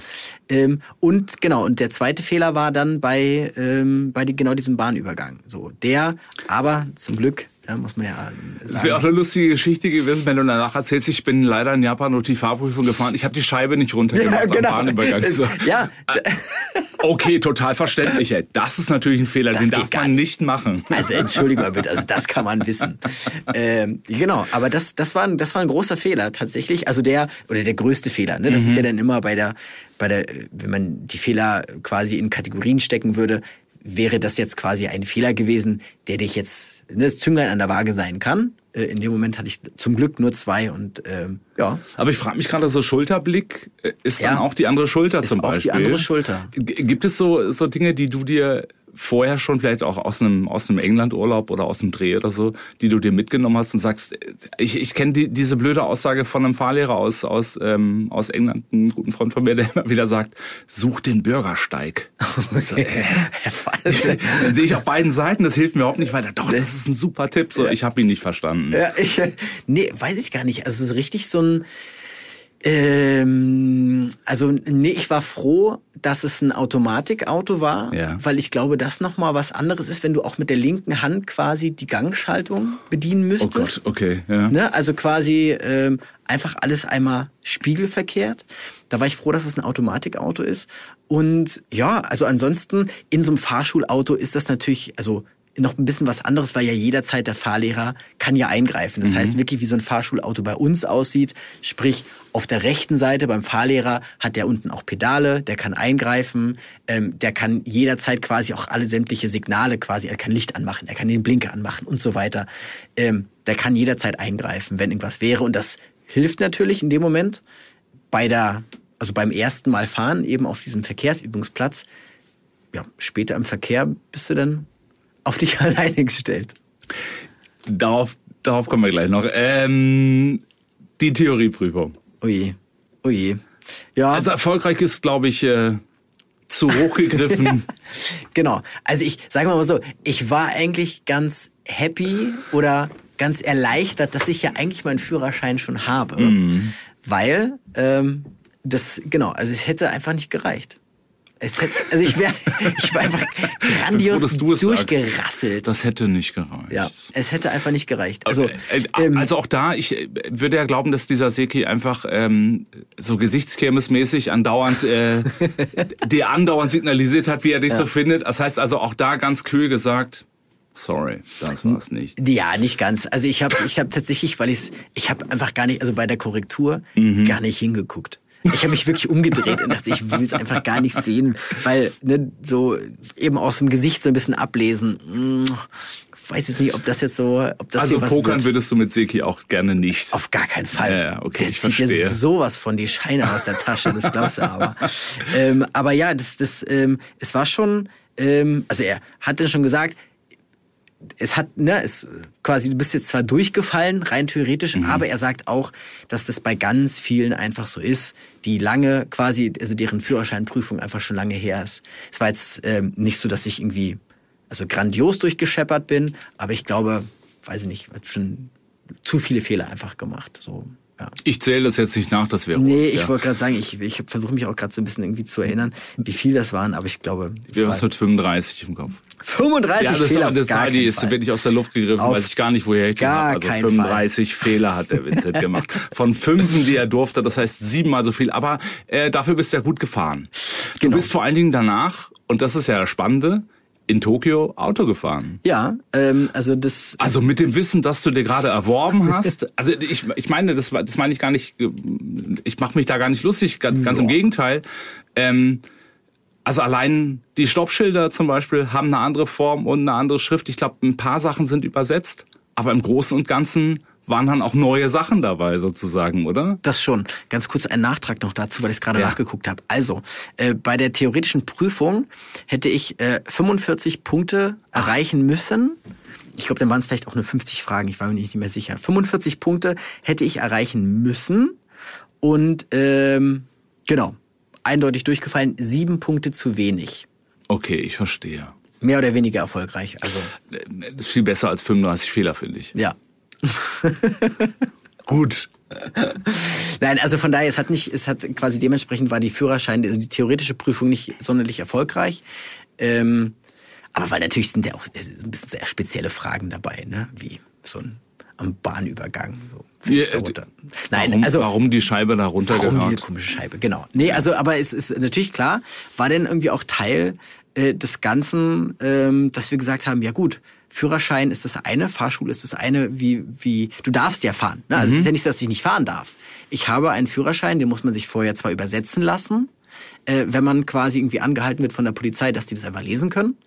Ähm, und genau, und der zweite Fehler war dann bei, ähm, bei die, genau diesem Bahnübergang. So, der, aber zum Glück, ja, muss man ja sagen. Es wäre auch eine lustige Geschichte gewesen, wenn du danach erzählst, ich bin leider in Japan nur die Fahrprüfung gefahren. Ich habe die Scheibe nicht runtergemacht Ja, genau. am Bahnübergang. So. ja. Okay, total verständlich. Ey. Das ist natürlich ein Fehler, Das den darf man nicht. nicht machen. Also entschuldige mal bitte, also das kann man wissen. Ähm, genau, aber das, das, war ein, das war ein großer Fehler tatsächlich. Also der, oder der größte Fehler. Ne? Das ist ja dann immer bei der, bei der, wenn man die Fehler quasi in Kategorien stecken würde, wäre das jetzt quasi ein Fehler gewesen, der dich jetzt ne, das Zünglein an der Waage sein kann. Äh, In dem Moment hatte ich zum Glück nur zwei und ähm, ja. Aber ich frage mich gerade, so Schulterblick äh, ist Ja. dann auch die andere Schulter Ist zum auch die Beispiel. andere Schulter. G gibt es so, so Dinge, die du dir vorher schon vielleicht auch aus einem, aus einem England-Urlaub oder aus einem Dreh oder so, die du dir mitgenommen hast und sagst, äh, ich, ich kenne die, diese blöde Aussage von einem Fahrlehrer aus, aus, ähm, aus England, einen guten Freund von mir, der immer wieder sagt, such den Bürgersteig. So, äh, Dann sehe ich auf beiden Seiten, das hilft mir überhaupt nicht weiter. Doch, das ist ein super Tipp. So, ich habe ihn nicht verstanden. Ja, ich, äh, nee, weiß ich gar nicht. Also so richtig so ein, ähm, also nee, ich war froh, dass es ein Automatikauto war, Ja. weil ich glaube, das noch mal was anderes ist, wenn du auch mit der linken Hand quasi die Gangschaltung bedienen Oh müsstest. Gott, okay, ja. Ne? Also quasi ähm, einfach alles einmal spiegelverkehrt. Da war ich froh, dass es ein Automatikauto ist. Und ja, also ansonsten in so einem Fahrschulauto ist das natürlich, also noch ein bisschen was anderes, weil ja jederzeit der Fahrlehrer kann ja eingreifen. Das heißt wirklich, wie so ein Fahrschulauto bei uns aussieht. Sprich, auf der rechten Seite beim Fahrlehrer hat der unten auch Pedale, der kann eingreifen, ähm, der kann jederzeit quasi auch alle sämtliche Signale quasi, er kann Licht anmachen, er kann den Blinker anmachen und so weiter. Ähm, der kann jederzeit eingreifen, wenn irgendwas wäre. Und das hilft natürlich in dem Moment bei der, also beim ersten Mal fahren, eben auf diesem Verkehrsübungsplatz. Ja, später im Verkehr bist du dann auf dich alleine gestellt. Darauf, darauf kommen wir gleich noch. Ähm, die Theorieprüfung. Oje, oje. Ja, Also erfolgreich ist, glaube ich, äh, zu hoch gegriffen. genau. Also ich sage mal so, ich war eigentlich ganz happy oder ganz erleichtert, dass ich ja eigentlich meinen Führerschein schon habe, weil ähm, das genau, also es hätte einfach nicht gereicht. Es hätte, also ich wäre, ich war einfach grandios Bevor du es sagst. durchgerasselt. Das hätte nicht gereicht. ja, es hätte einfach nicht gereicht. Also, Äh, ähm, also auch da, ich äh, würde ja glauben, dass dieser Seki einfach ähm, so gesichtskirmesmäßig andauernd, äh, dir andauernd signalisiert hat, wie er dich so findet. Das heißt also auch da ganz kühl gesagt, sorry, das war's nicht. Ja, nicht ganz. Also ich habe ich hab tatsächlich, weil ich ich habe einfach gar nicht, also bei der Korrektur Mhm. gar nicht hingeguckt. Ich habe mich wirklich umgedreht und dachte, ich will es einfach gar nicht sehen, weil ne, so eben aus dem Gesicht so ein bisschen ablesen. Hm, weiß jetzt nicht, ob das jetzt so, ob das Also pokern wird. würdest du mit Seki auch gerne nicht. Auf gar keinen Fall. Ja, ja, okay, Der ich zieht ja sowas von die Scheine aus der Tasche, das glaubst du aber. ähm, aber ja, das, das, ähm, es war schon, ähm, also er hat dann schon gesagt, es hat, ne, es quasi, du bist jetzt zwar durchgefallen, rein theoretisch, Mhm. aber er sagt auch, dass das bei ganz vielen einfach so ist, die lange quasi, also deren Führerscheinprüfung einfach schon lange her ist. Es war jetzt ähm, nicht so, dass ich irgendwie, also grandios durchgescheppert bin, aber ich glaube, weiß ich nicht, schon zu viele Fehler einfach gemacht. So, ja. Ich zähle das jetzt nicht nach, das wäre Nee, ich ja. wollte gerade sagen, ich, ich versuche mich auch gerade so ein bisschen irgendwie zu erinnern, wie viel das waren, aber ich glaube, Wir haben es mit 35 im Kopf. 35 Ja, das, Fehler. das die keinen ist Fall. wirklich aus der Luft gegriffen, Auf weiß ich gar nicht, woher ich gar hab. Also keinen 35 Fehler hat der Vincent gemacht. Von fünfen, die er durfte, das heißt siebenmal so viel. Aber äh, dafür bist du ja gut gefahren. Du Genau. bist vor allen Dingen danach, und das ist ja das Spannende, in Tokio Auto gefahren. Ja, ähm, also das. Also mit dem Wissen, das du dir gerade erworben hast. Also ich, ich meine, das, war- das meine ich gar nicht, ich mache mich da gar nicht lustig, ganz, ganz im Gegenteil. Ähm, also allein die Stoppschilder zum Beispiel haben eine andere Form und eine andere Schrift. Ich glaube, ein paar Sachen sind übersetzt, aber im Großen und Ganzen waren dann auch neue Sachen dabei sozusagen, oder? Das schon. Ganz kurz ein Nachtrag noch dazu, weil ich es gerade Ja. nachgeguckt habe. Also, äh, bei der theoretischen Prüfung hätte ich äh, 45 Punkte erreichen müssen. Ich glaube, dann waren es vielleicht auch nur 50 Fragen, ich war mir nicht mehr sicher. 45 Punkte hätte ich erreichen müssen. Und ähm, genau, eindeutig durchgefallen, sieben Punkte zu wenig. Okay, ich verstehe. Mehr oder weniger erfolgreich. Also, Das ist viel besser als 35 Fehler, finde ich. ja. Gut. Nein, also von daher, es hat nicht, es hat quasi dementsprechend war die Führerschein, also die theoretische Prüfung nicht sonderlich erfolgreich. Ähm, aber weil natürlich sind ja auch ein bisschen sehr spezielle Fragen dabei, ne? Wie so ein am Bahnübergang. So. Wie, Fenster äh, runter. Nein, warum, also warum die Scheibe da Warum diese runtergehört? komische Scheibe, genau. Nee, also aber es ist natürlich klar, war denn irgendwie auch Teil äh, des Ganzen, ähm, dass wir gesagt haben, ja gut, Führerschein ist das eine, Fahrschule ist das eine, wie, wie, du darfst ja fahren. Ne? Also es ist ja nicht so, dass ich nicht fahren darf. Ich habe einen Führerschein, den muss man sich vorher zwar übersetzen lassen, äh, wenn man quasi irgendwie angehalten wird von der Polizei, dass die das einfach lesen können.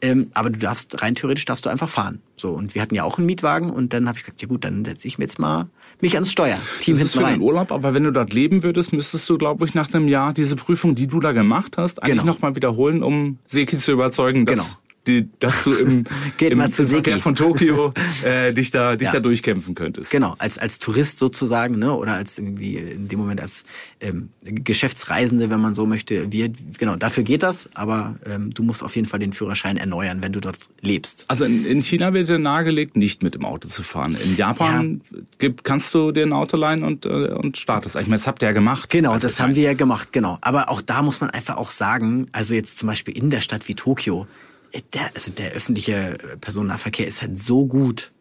Ähm, aber du darfst, rein theoretisch darfst du einfach fahren. So, und wir hatten ja auch einen Mietwagen und dann habe ich gesagt, ja gut, dann setze ich mir jetzt mal mich ans Steuer. Team Das ist für den rein. Urlaub, aber wenn du dort leben würdest, müsstest du, glaube ich, nach einem Jahr diese Prüfung, die du da gemacht hast, eigentlich Genau. nochmal wiederholen, um Seki zu überzeugen, dass, Genau. Die, dass du im, Geht im, mal zu im Verkehr von Tokio äh, dich, da, dich Ja. da durchkämpfen könntest. Genau, als, als Tourist sozusagen, ne, oder als irgendwie in dem Moment als ähm, Geschäftsreisende, wenn man so möchte. Wir, genau, dafür geht das, aber ähm, du musst auf jeden Fall den Führerschein erneuern, wenn du dort lebst. Also in, in China wird dir nahegelegt, nicht mit dem Auto zu fahren. In Japan gibt, kannst du dir ein Auto leihen und, äh, und startest. Ich meine, das habt ihr ja gemacht. Genau, Also das haben wir ja gemacht, genau. Aber auch da muss man einfach auch sagen, also jetzt zum Beispiel in der Stadt wie Tokio, der, also der öffentliche Personennahverkehr ist halt so gut,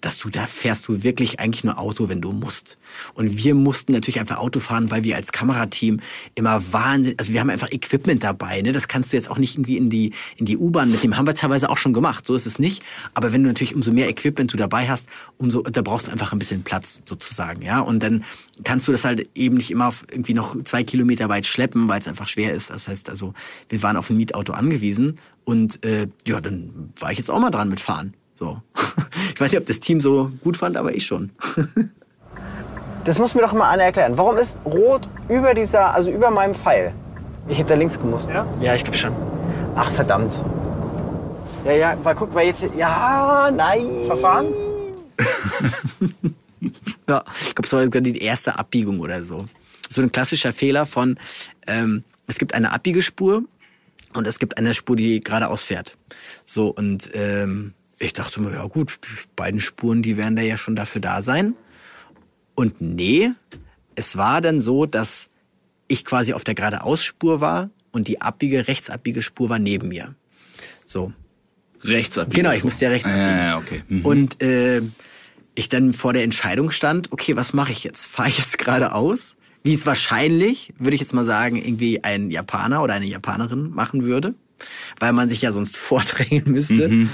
dass du da fährst du wirklich eigentlich nur Auto, wenn du musst. Und wir mussten natürlich einfach Auto fahren, weil wir als Kamerateam immer Wahnsinn, also wir haben einfach Equipment dabei, ne? Das kannst du jetzt auch nicht irgendwie in die in die U-Bahn mitnehmen. Haben wir teilweise auch schon gemacht, so ist es nicht. Aber wenn du natürlich umso mehr Equipment du dabei hast, umso da brauchst du einfach ein bisschen Platz sozusagen, ja. Und dann kannst du das halt eben nicht immer irgendwie noch zwei Kilometer weit schleppen, weil es einfach schwer ist. Das heißt also, wir waren auf ein Mietauto angewiesen und äh, ja, dann war ich jetzt auch mal dran mit Fahren. So. Ich weiß nicht, ob das Team so gut fand, aber ich schon. Das muss mir doch mal einer erklären. Warum ist rot über dieser, also über meinem Pfeil? Ich hätte da links gemusst. Ja? Ja, ich glaube schon. Ach, verdammt. Ja, ja, weil guck, weil jetzt, ja, nein. Verfahren? Ja, ich glaube, es war sogar die erste Abbiegung oder so. So ein klassischer Fehler von, ähm, es gibt eine Abbiegespur und es gibt eine Spur, die geradeaus fährt. So, und ähm, ich dachte mir, ja gut, die beiden Spuren, die werden da ja schon dafür da sein. Und nee, es war dann so, dass ich quasi auf der geradeausspur war und die abbiege, Rechtsabbiegespur war neben mir. So. rechts abbiegen. Genau, ich musste ja rechts Ja, abbiegen. ja, okay. Mhm. Und äh, ich dann vor der Entscheidung stand, okay, was mache ich jetzt? Fahre ich jetzt geradeaus? Wie es wahrscheinlich, würde ich jetzt mal sagen, irgendwie ein Japaner oder eine Japanerin machen würde, weil man sich ja sonst vordrängen müsste. Mhm.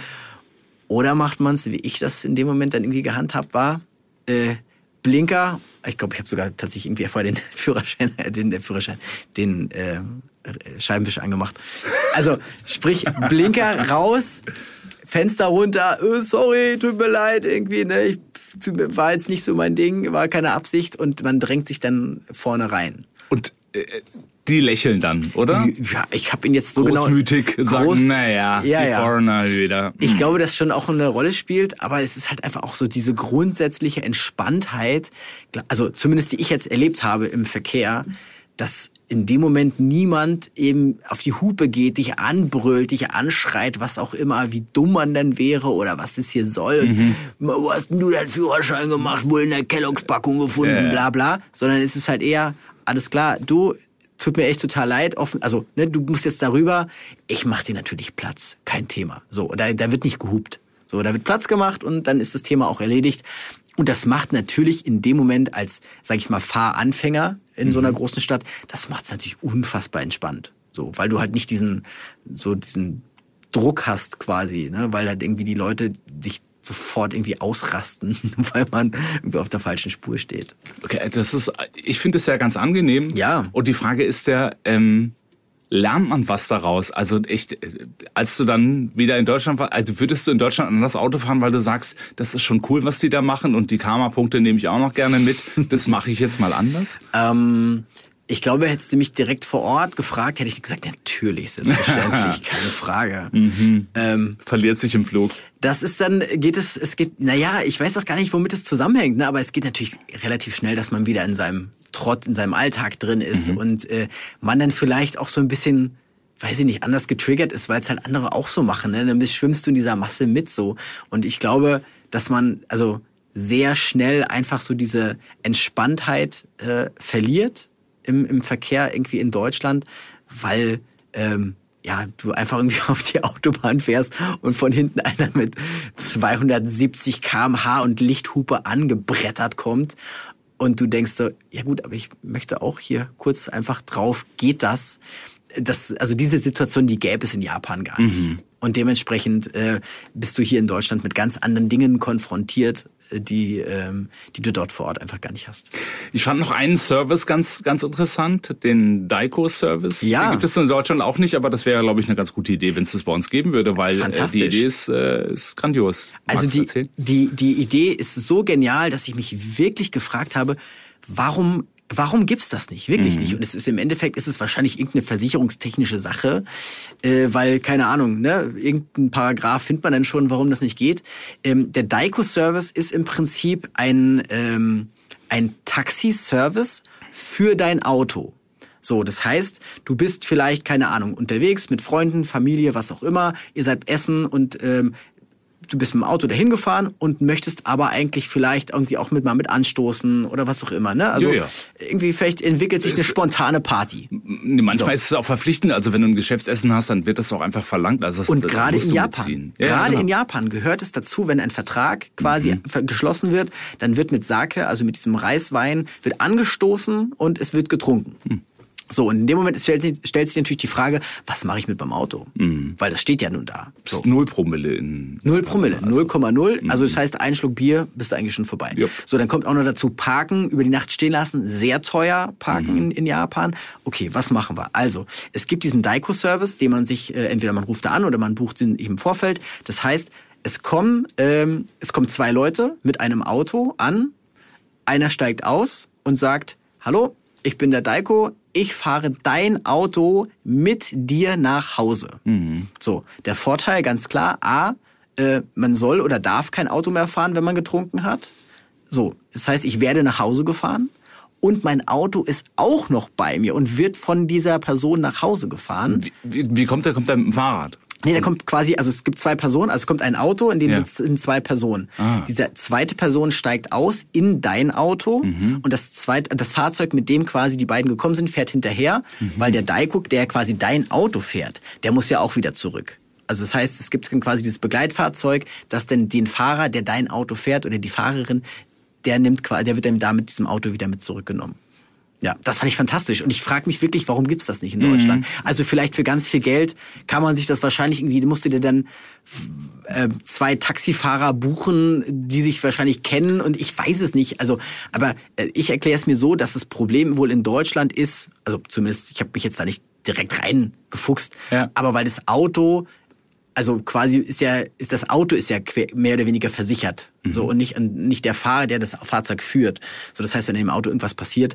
Oder macht man es, wie ich das in dem Moment dann irgendwie gehandhabt war, äh, Blinker, ich glaube, ich habe sogar tatsächlich irgendwie vorher den Führerschein, äh, den, der Führerschein, den äh, Scheibenwischer angemacht. Also sprich, Blinker raus, Fenster runter, oh, sorry, tut mir leid, irgendwie, ne, ich, war jetzt nicht so mein Ding, war keine Absicht und man drängt sich dann vorne rein. Und äh, die lächeln dann, oder? Ja, ich habe ihn jetzt so genau... Großmütig sagen, naja, ja, die ja. Foreigner wieder. Ich glaube, dass schon auch eine Rolle spielt, aber es ist halt einfach auch so diese grundsätzliche Entspanntheit, also zumindest die ich jetzt erlebt habe im Verkehr, dass in dem Moment niemand eben auf die Hupe geht, dich anbrüllt, dich anschreit, was auch immer, wie dumm man denn wäre oder was das hier soll. Und, Wo hast denn du deinen Führerschein gemacht? Wohl in der Kelloggs-Packung gefunden, Ja. bla bla. Sondern es ist halt eher, alles klar, du, tut mir echt total leid, offen, also ne, du musst jetzt darüber, ich mach dir natürlich Platz, kein Thema. So, da, da wird nicht gehupt. So, da wird Platz gemacht und dann ist das Thema auch erledigt. Und das macht natürlich in dem Moment als, sag ich mal, Fahranfänger in so einer großen Stadt, das macht es natürlich unfassbar entspannt. So, weil du halt nicht diesen, so diesen Druck hast quasi, ne, weil halt irgendwie die Leute sich sofort irgendwie ausrasten, weil man irgendwie auf der falschen Spur steht. Okay, das ist, ich finde es ja ganz angenehm. Ja. Und die Frage ist ja, ähm, lernt man was daraus? Also echt, äh, als du dann wieder in Deutschland warst, also würdest du in Deutschland anders Auto fahren, weil du sagst, das ist schon cool, was die da machen und die Karma-Punkte nehme ich auch noch gerne mit. Das mache ich jetzt mal anders. Ähm, ich glaube, hättest du mich direkt vor Ort gefragt, hätte ich gesagt, natürlich, selbstverständlich, keine Frage. Ähm, Verliert sich im Flug. das ist dann, geht es, es geht, naja, ich weiß auch gar nicht, womit es zusammenhängt, ne? aber es geht natürlich relativ schnell, dass man wieder in seinem Trott, in seinem Alltag drin ist und äh, man dann vielleicht auch so ein bisschen, weiß ich nicht, anders getriggert ist, weil es halt andere auch so machen. Ne? Dann schwimmst du in dieser Masse mit so. Und ich glaube, dass man, also sehr schnell einfach so diese Entspanntheit äh, verliert im, im Verkehr irgendwie in Deutschland, weil ähm, ja, du einfach irgendwie auf die Autobahn fährst und von hinten einer mit 270 kmh und Lichthupe angebrettert kommt und du denkst so, ja gut, aber ich möchte auch hier kurz einfach drauf, geht das? das also diese Situation, die gäbe es in Japan gar nicht. Mhm. Und dementsprechend äh, bist du hier in Deutschland mit ganz anderen Dingen konfrontiert, äh, die, ähm, die du dort vor Ort einfach gar nicht hast. Ich fand noch einen Service ganz, ganz interessant, den Daiko-Service. Ja. Den gibt es in Deutschland auch nicht, aber das wäre, glaube ich, eine ganz gute Idee, wenn es das bei uns geben würde, weil äh, die. Idee ist, äh, ist grandios. Also Magst du die, die, die Idee ist so genial, dass ich mich wirklich gefragt habe, warum Warum gibt's das nicht? Wirklich nicht. Und es ist im Endeffekt ist es wahrscheinlich irgendeine versicherungstechnische Sache, äh, weil keine Ahnung, ne, irgendein Paragraph findet man dann schon, warum das nicht geht. Ähm, der Daiko-Service ist im Prinzip ein ähm, ein Taxi-Service für dein Auto. So, das heißt, du bist vielleicht, keine Ahnung, unterwegs mit Freunden, Familie, was auch immer, ihr seid essen und ähm, du bist mit dem Auto dahin gefahren und möchtest aber eigentlich vielleicht irgendwie auch mit mal mit anstoßen oder was auch immer, ne? Also Ja, ja. irgendwie vielleicht entwickelt sich eine spontane Party. Nee, manchmal So. ist es auch verpflichtend. Also wenn du ein Geschäftsessen hast, dann wird das auch einfach verlangt. Also das, Und das gerade in Japan. Ja, gerade genau. in Japan gehört es dazu, wenn ein Vertrag quasi Mhm. geschlossen wird, dann wird mit Sake, also mit diesem Reiswein, wird angestoßen und es wird getrunken. Hm. So, und in dem Moment stellt, sich- stellt sich natürlich die Frage, was mache ich mit meinem Auto? Mhm. Weil das steht ja nun da. So. Null Promille in Null Promille, 0,0. Also das heißt, ein Schluck Bier bist du eigentlich schon vorbei. Jupp. So, dann kommt auch noch dazu Parken, über die Nacht stehen lassen, sehr teuer Parken in, in Japan. Okay, was machen wir? Also, es gibt diesen Daiko-Service, den man sich, äh, entweder man ruft da an oder man bucht ihn im Vorfeld. Das heißt, es kommen, ähm, es kommen zwei Leute mit einem Auto an, einer steigt aus und sagt, hallo, ich bin der Daiko, ich fahre dein Auto mit dir nach Hause. So, der Vorteil ganz klar, A, äh, man soll oder darf kein Auto mehr fahren, wenn man getrunken hat. So, das heißt, ich werde nach Hause gefahren und mein Auto ist auch noch bei mir und wird von dieser Person nach Hause gefahren. Wie, wie kommt der? Kommt der mit dem Fahrrad? Nee, da kommt quasi, also es gibt zwei Personen, also es kommt ein Auto, in dem Ja. sitzen zwei Personen. Ah. Diese zweite Person steigt aus in dein Auto Mhm. und das zweite, das Fahrzeug, mit dem quasi die beiden gekommen sind, fährt hinterher, Mhm. weil der Daikuk, der quasi dein Auto fährt, der muss ja auch wieder zurück. Also das heißt, es gibt quasi dieses Begleitfahrzeug, das dann den Fahrer, der dein Auto fährt oder die Fahrerin, der nimmt quasi, der wird dann da mit diesem Auto wieder mit zurückgenommen. Ja, das fand ich fantastisch. Und ich frage mich wirklich, warum gibt's das nicht in Deutschland? Also vielleicht für ganz viel Geld kann man sich das wahrscheinlich irgendwie, musst du dir dann äh, zwei Taxifahrer buchen, die sich wahrscheinlich kennen und ich weiß es nicht. Also, aber äh, ich erkläre es mir so, dass das Problem wohl in Deutschland ist, also zumindest, ich habe mich jetzt da nicht direkt reingefuchst, Ja. aber weil das Auto also quasi ist ja, ist das Auto ist ja mehr oder weniger versichert. So und nicht, nicht der Fahrer, der das Fahrzeug führt. So, das heißt, wenn dem Auto irgendwas passiert,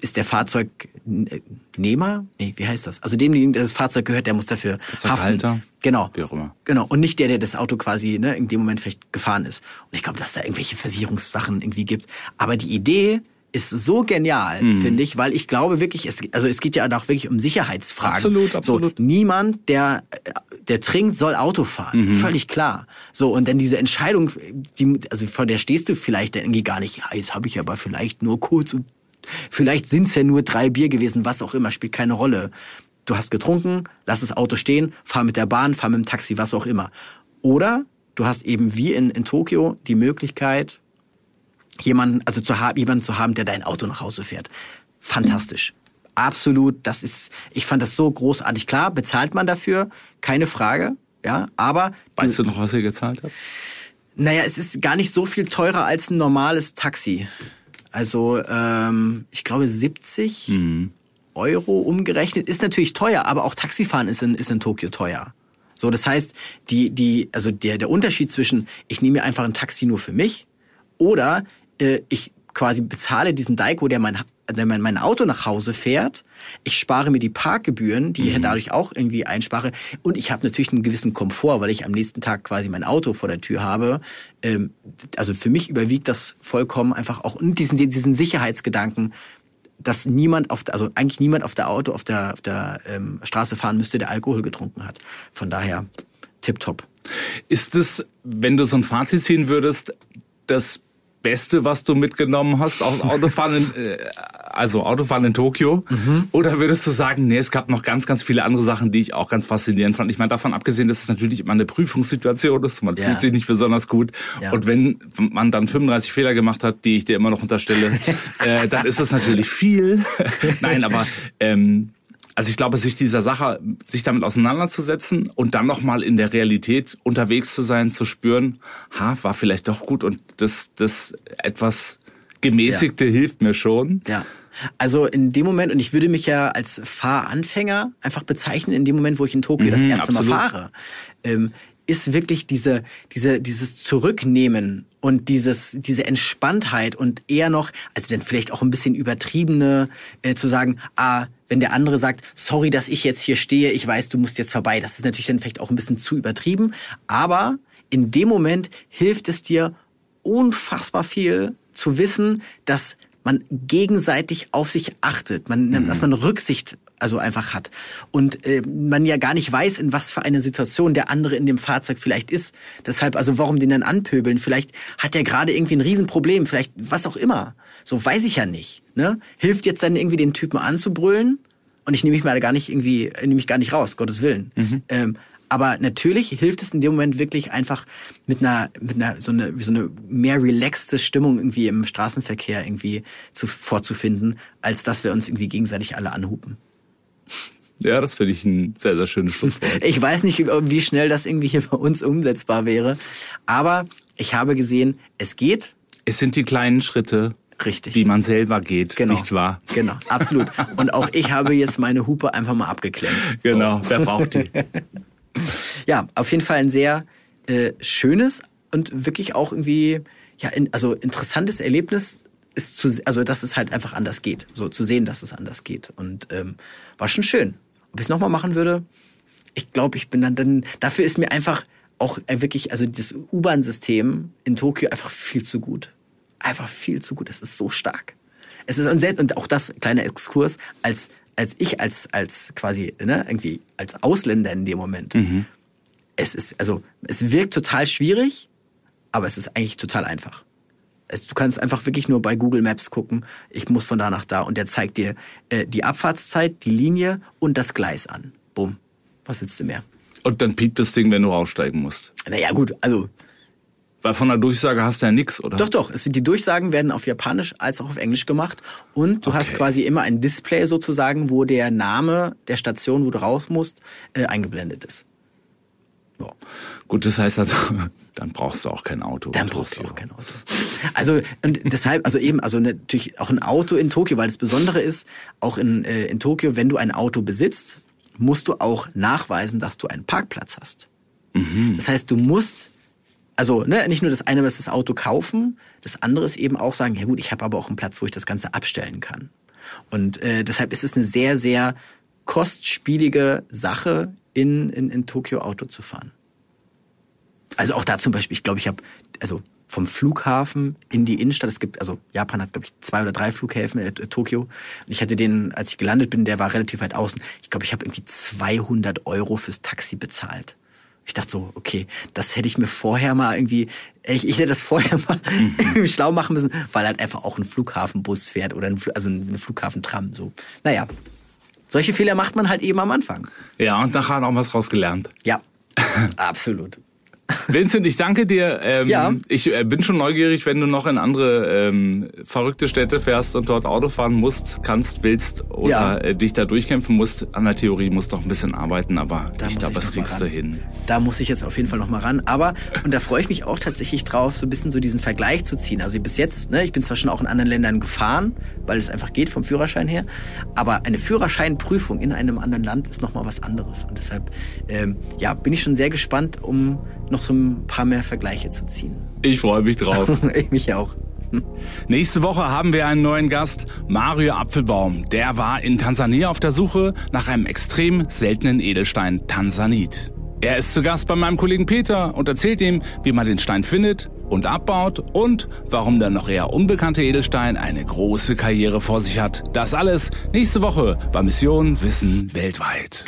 ist der Fahrzeugnehmer? Nee, wie heißt das? Also dem, der das Fahrzeug gehört, der muss dafür haften. Genau. Wie auch immer. Genau. Und nicht der, der das Auto quasi ne, in dem Moment vielleicht gefahren ist. Und ich glaube, dass da irgendwelche Versicherungssachen irgendwie gibt. Aber die Idee ist so genial, Mhm. finde ich, weil ich glaube wirklich, es, also es geht ja auch wirklich um Sicherheitsfragen. Absolut, absolut. So, niemand, der, der trinkt, soll Auto fahren. Mhm. Völlig klar. So, und dann diese Entscheidung, die, also vor der stehst du vielleicht dann irgendwie gar nicht, ja, jetzt habe ich aber vielleicht nur kurz und vielleicht sind's ja nur drei Bier gewesen, was auch immer, spielt keine Rolle. Du hast getrunken, lass das Auto stehen, fahr mit der Bahn, fahr mit dem Taxi, was auch immer. Oder du hast eben wie in, in Tokio die Möglichkeit, jemanden, also zu haben, jemanden zu haben, der dein Auto nach Hause fährt. Fantastisch. Absolut, das ist, ich fand das so großartig. Klar, bezahlt man dafür, keine Frage, ja, aber Weißt du noch, was ihr gezahlt habt? naja, es ist gar nicht so viel teurer als ein normales Taxi. Also, ähm, ich glaube 70 Euro umgerechnet ist natürlich teuer, aber auch Taxifahren ist in, ist in Tokio teuer. So, das heißt, die, die, also der, der Unterschied zwischen, ich nehme mir einfach ein Taxi nur für mich oder äh, ich quasi bezahle diesen Daiko, der mein, der mein, mein Auto nach Hause fährt. Ich spare mir die Parkgebühren, die ich dadurch auch irgendwie einspare. Und ich habe natürlich einen gewissen Komfort, weil ich am nächsten Tag quasi mein Auto vor der Tür habe. Ähm, also für mich überwiegt das vollkommen einfach auch und diesen, diesen Sicherheitsgedanken, dass niemand auf also eigentlich niemand auf der Auto, auf der, auf der ähm, Straße fahren müsste, der Alkohol getrunken hat. Von daher tipptopp. Ist es, wenn du so ein Fazit ziehen würdest, das Beste, was du mitgenommen hast aus Autofahren, äh, also Autofahren in Tokio? Oder würdest du sagen, nee, es gab noch ganz, ganz viele andere Sachen, die ich auch ganz faszinierend fand? Ich meine, davon abgesehen, dass es natürlich immer eine Prüfungssituation ist, man Ja. fühlt sich nicht besonders gut. Ja. Und wenn man dann 35 Fehler gemacht hat, die ich dir immer noch unterstelle, äh, dann ist das natürlich viel. Nein, aber ähm, also ich glaube, sich dieser Sache, sich damit auseinanderzusetzen und dann nochmal in der Realität unterwegs zu sein, zu spüren, ha, war vielleicht doch gut und das, das etwas gemäßigte hilft mir schon. Ja. Also in dem Moment, und ich würde mich ja als Fahranfänger einfach bezeichnen, in dem Moment, wo ich in Tokio das Mhm, erste Mal absolut. fahre, ähm, ist wirklich diese, diese, dieses Zurücknehmen und dieses, diese Entspanntheit und eher noch, also dann vielleicht auch ein bisschen übertriebene, äh, zu sagen, ah, wenn der andere sagt, sorry, dass ich jetzt hier stehe, ich weiß, du musst jetzt vorbei, das ist natürlich dann vielleicht auch ein bisschen zu übertrieben, aber in dem Moment hilft es dir unfassbar viel zu wissen, dass man gegenseitig auf sich achtet, man, dass man Rücksicht also einfach hat und äh, man ja gar nicht weiß, in was für eine Situation der andere in dem Fahrzeug vielleicht ist. Deshalb, also warum den dann anpöbeln? Vielleicht hat er gerade irgendwie ein Riesenproblem, vielleicht was auch immer. So weiß ich ja nicht. Ne? Hilft jetzt dann irgendwie den Typen anzubrüllen? Und ich nehme mich mal gar nicht irgendwie, nehme mich gar nicht raus, Gottes Willen. Ähm, aber natürlich hilft es in dem Moment wirklich einfach mit einer, mit einer so eine, so eine mehr relaxte Stimmung irgendwie im Straßenverkehr irgendwie zu, vorzufinden, als dass wir uns irgendwie gegenseitig alle anhupen. Ja, das finde ich ein sehr, sehr schönes Schlusswort. Ich weiß nicht, wie schnell das irgendwie hier bei uns umsetzbar wäre, aber ich habe gesehen, es geht Es sind die kleinen Schritte, richtig. die man selber geht, genau. nicht wahr? Genau, absolut. Und auch ich habe jetzt meine Hupe einfach mal abgeklemmt. So. Genau, wer braucht die? Ja, auf jeden Fall ein sehr äh, schönes und wirklich auch irgendwie, ja, in, also interessantes Erlebnis ist zu, also dass es halt einfach anders geht, so zu sehen, dass es anders geht und ähm, war schon schön. Ob ich es nochmal machen würde, ich glaube, ich bin dann, dann, dafür ist mir einfach auch äh, wirklich, also das U-Bahn-System in Tokio einfach viel zu gut. Einfach viel zu gut. Es ist so stark. Es ist und, selbst, und auch das kleine Exkurs als als ich als als quasi ne, irgendwie als Ausländer in dem Moment. Es ist also es wirkt total schwierig, aber es ist eigentlich total einfach. Es, du kannst einfach wirklich nur bei Google Maps gucken. Ich muss von da nach da und der zeigt dir äh, die Abfahrtszeit, die Linie und das Gleis an. Bumm. Was willst du mehr? Und dann piept das Ding, wenn du raussteigen musst. Naja, gut, also Weil von der Durchsage hast du ja nix, oder? Doch, doch. Es, die Durchsagen werden auf Japanisch als auch auf Englisch gemacht. Und du hast Okay. quasi immer ein Display sozusagen, wo der Name der Station, wo du raus musst, äh, eingeblendet ist. Ja. Gut, das heißt also, dann brauchst du auch kein Auto. Dann brauchst du auch kein Auto. Also, und deshalb, also eben, also natürlich auch ein Auto in Tokio, weil das Besondere ist, auch in, äh, in Tokio, wenn du ein Auto besitzt, musst du auch nachweisen, dass du einen Parkplatz hast. Das heißt, du musst, also ne, nicht nur das eine ist das Auto kaufen, das andere ist eben auch sagen, ja gut, ich habe aber auch einen Platz, wo ich das Ganze abstellen kann. Und äh, deshalb ist es eine sehr, sehr kostspielige Sache, in, in, in Tokio Auto zu fahren. Also auch da zum Beispiel, ich glaube, ich habe also vom Flughafen in die Innenstadt, es gibt, also Japan hat, glaube ich, zwei oder drei Flughäfen, äh, Tokio. Und ich hatte den, als ich gelandet bin, der war relativ weit außen. Ich glaube, ich habe irgendwie 200 Euro fürs Taxi bezahlt. Ich dachte so, okay, das hätte ich mir vorher mal irgendwie, ich, ich hätte das vorher mal irgendwie schlau machen müssen, weil halt einfach auch ein Flughafenbus fährt oder ein, also ein Flughafentram, so. Naja. Solche Fehler macht man halt eben am Anfang. Ja, und nachher noch was rausgelernt. Ja, absolut. Vincent, ich danke dir. Ähm, Ja. Ich äh, bin schon neugierig, wenn du noch in andere ähm, verrückte Städte fährst und dort Auto fahren musst, kannst, willst oder Ja. äh, dich da durchkämpfen musst. An der Theorie musst du noch ein bisschen arbeiten, aber Da ich glaube, das kriegst du hin. Da muss ich jetzt auf jeden Fall noch mal ran. Aber, und da freue ich mich auch tatsächlich drauf, so ein bisschen so diesen Vergleich zu ziehen. Also bis jetzt, ne, ich bin zwar schon auch in anderen Ländern gefahren, weil es einfach geht vom Führerschein her, aber eine Führerscheinprüfung in einem anderen Land ist noch mal was anderes. Und deshalb, ähm, ja, bin ich schon sehr gespannt, um noch so ein paar mehr Vergleiche zu ziehen. Ich freue mich drauf. ich mich auch. Nächste Woche haben wir einen neuen Gast, Mario Apfelbaum. Der war in Tansania auf der Suche nach einem extrem seltenen Edelstein Tansanit. Er ist zu Gast bei meinem Kollegen Peter und erzählt ihm, wie man den Stein findet und abbaut und warum der noch eher unbekannte Edelstein eine große Karriere vor sich hat. Das alles nächste Woche bei Mission Wissen weltweit.